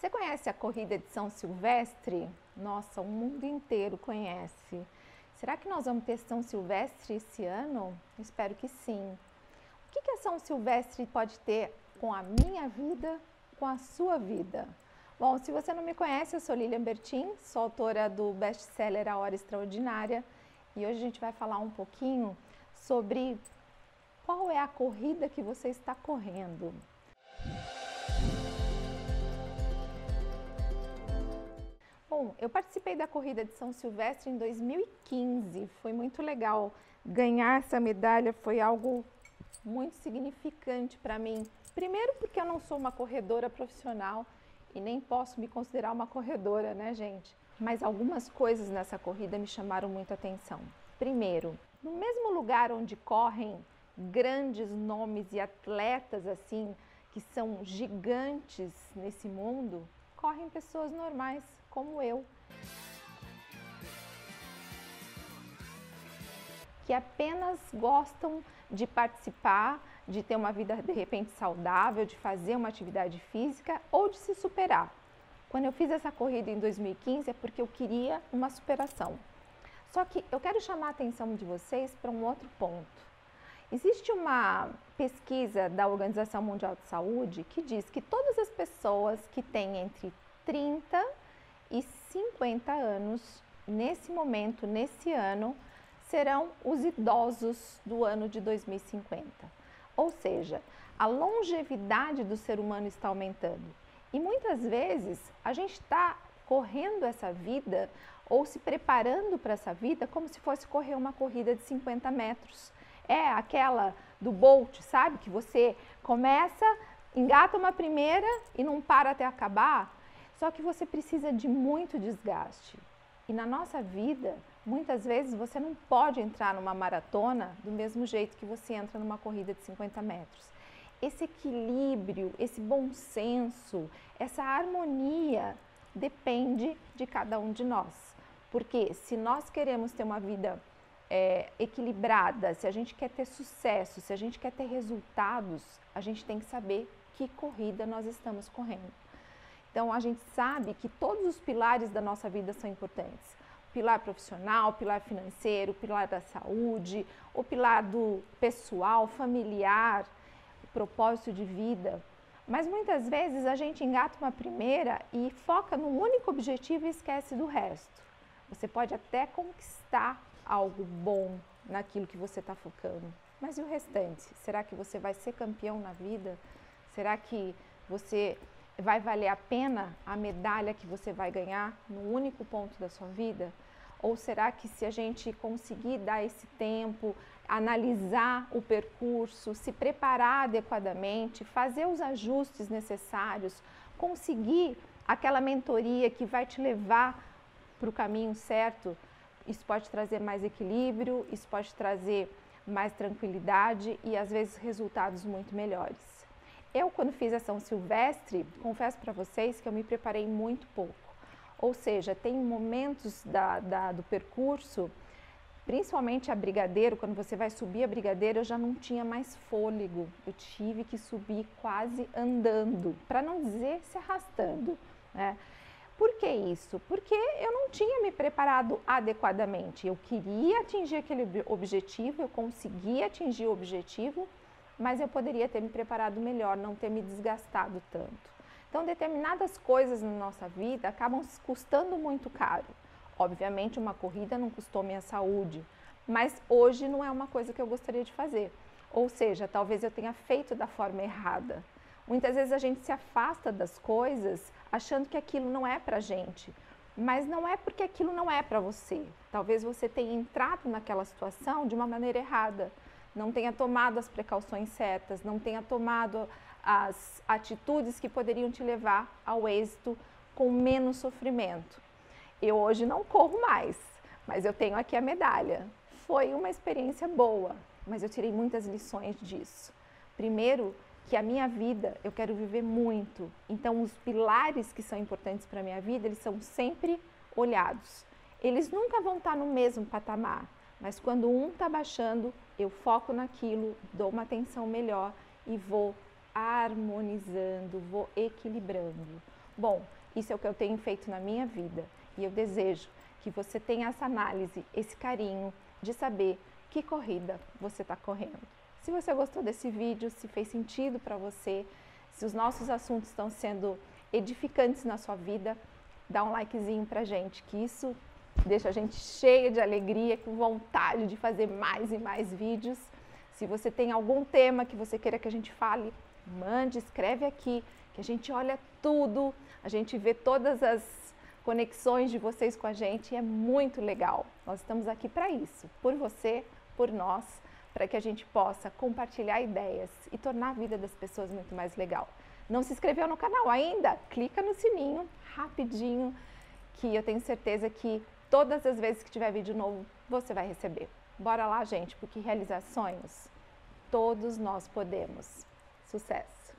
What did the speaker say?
Você conhece a corrida de São Silvestre? Nossa, o mundo inteiro conhece. Será que nós vamos ter São Silvestre esse ano? Espero que sim. O que, que a São Silvestre pode ter com a minha vida, com a sua vida? Bom, se você não me conhece, eu sou Lilian Bertin, sou autora do best-seller A Hora Extraordinária e hoje a gente vai falar um pouquinho sobre qual é a corrida que você está correndo. Bom, eu participei da corrida de São Silvestre em 2015. Foi muito legal. Ganhar essa medalha foi algo muito significante para mim. Primeiro, porque eu não sou uma corredora profissional e nem posso me considerar uma corredora, né, gente? Mas algumas coisas nessa corrida me chamaram muito atenção. Primeiro, no mesmo lugar onde correm grandes nomes e atletas assim, que são gigantes nesse mundo, correm pessoas normais como eu. Que apenas gostam de participar, de ter uma vida de repente saudável, de fazer uma atividade física ou de se superar. Quando eu fiz essa corrida em 2015 é porque eu queria uma superação. Só que eu quero chamar a atenção de vocês para um outro ponto. Existe uma pesquisa da Organização Mundial de Saúde que diz que todas as pessoas que têm entre 30 e 50 anos, nesse momento, nesse ano, serão os idosos do ano de 2050. Ou seja, a longevidade do ser humano está aumentando. E muitas vezes a gente está correndo essa vida ou se preparando para essa vida como se fosse correr uma corrida de 50 metros. É aquela do Bolt, sabe? Que você começa, engata uma primeira e não para até acabar. Só que você precisa de muito desgaste. E na nossa vida, muitas vezes você não pode entrar numa maratona do mesmo jeito que você entra numa corrida de 50 metros. Esse equilíbrio, esse bom senso, essa harmonia depende de cada um de nós. Porque se nós queremos ter uma vida é, equilibrada, se a gente quer ter sucesso, se a gente quer ter resultados, a gente tem que saber que corrida nós estamos correndo. Então, a gente sabe que todos os pilares da nossa vida são importantes. Pilar profissional, pilar financeiro, pilar da saúde, o pilar do pessoal, familiar, propósito de vida. Mas muitas vezes a gente engata uma primeira e foca no único objetivo e esquece do resto. Você pode até conquistar algo bom naquilo que você está focando, mas e o restante? Será que você vai ser campeão na vida? Será que você vai valer a pena a medalha que você vai ganhar no único ponto da sua vida? Ou será que se a gente conseguir dar esse tempo, analisar o percurso, se preparar adequadamente, fazer os ajustes necessários, conseguir aquela mentoria que vai te levar para o caminho certo, isso pode trazer mais equilíbrio, isso pode trazer mais tranquilidade e às vezes resultados muito melhores. Eu, quando fiz a São Silvestre, confesso para vocês que eu me preparei muito pouco. Ou seja, tem momentos da, da, do percurso, principalmente a Brigadeiro, quando você vai subir a Brigadeiro, eu já não tinha mais fôlego. Eu tive que subir quase andando, para não dizer se arrastando. Né? Por que isso? Porque eu não tinha me preparado adequadamente. Eu queria atingir aquele objetivo, eu conseguia atingir o objetivo, mas eu poderia ter me preparado melhor, não ter me desgastado tanto. Então, determinadas coisas na nossa vida acabam custando muito caro. Obviamente, uma corrida não custou minha saúde, mas hoje não é uma coisa que eu gostaria de fazer. Ou seja, talvez eu tenha feito da forma errada. Muitas vezes a gente se afasta das coisas achando que aquilo não é para gente, mas não é porque aquilo não é para você. Talvez você tenha entrado naquela situação de uma maneira errada não tenha tomado as precauções certas, não tenha tomado as atitudes que poderiam te levar ao êxito com menos sofrimento. Eu hoje não corro mais, mas eu tenho aqui a medalha. Foi uma experiência boa, mas eu tirei muitas lições disso. Primeiro, que a minha vida eu quero viver muito. Então, os pilares que são importantes para a minha vida, eles são sempre olhados. Eles nunca vão estar no mesmo patamar, mas quando um está baixando, eu foco naquilo, dou uma atenção melhor e vou harmonizando, vou equilibrando. Bom, isso é o que eu tenho feito na minha vida e eu desejo que você tenha essa análise, esse carinho de saber que corrida você está correndo. Se você gostou desse vídeo, se fez sentido para você, se os nossos assuntos estão sendo edificantes na sua vida, dá um likezinho pra gente, que isso deixa a gente cheia de alegria, com vontade de fazer mais e mais vídeos. Se você tem algum tema que você queira que a gente fale, mande, escreve aqui, que a gente olha tudo, a gente vê todas as conexões de vocês com a gente é muito legal. Nós estamos aqui para isso, por você, por nós, para que a gente possa compartilhar ideias e tornar a vida das pessoas muito mais legal. Não se inscreveu no canal ainda? Clica no sininho rapidinho, que eu tenho certeza que todas as vezes que tiver vídeo novo você vai receber. Bora lá, gente, porque realizar sonhos todos nós podemos. Sucesso!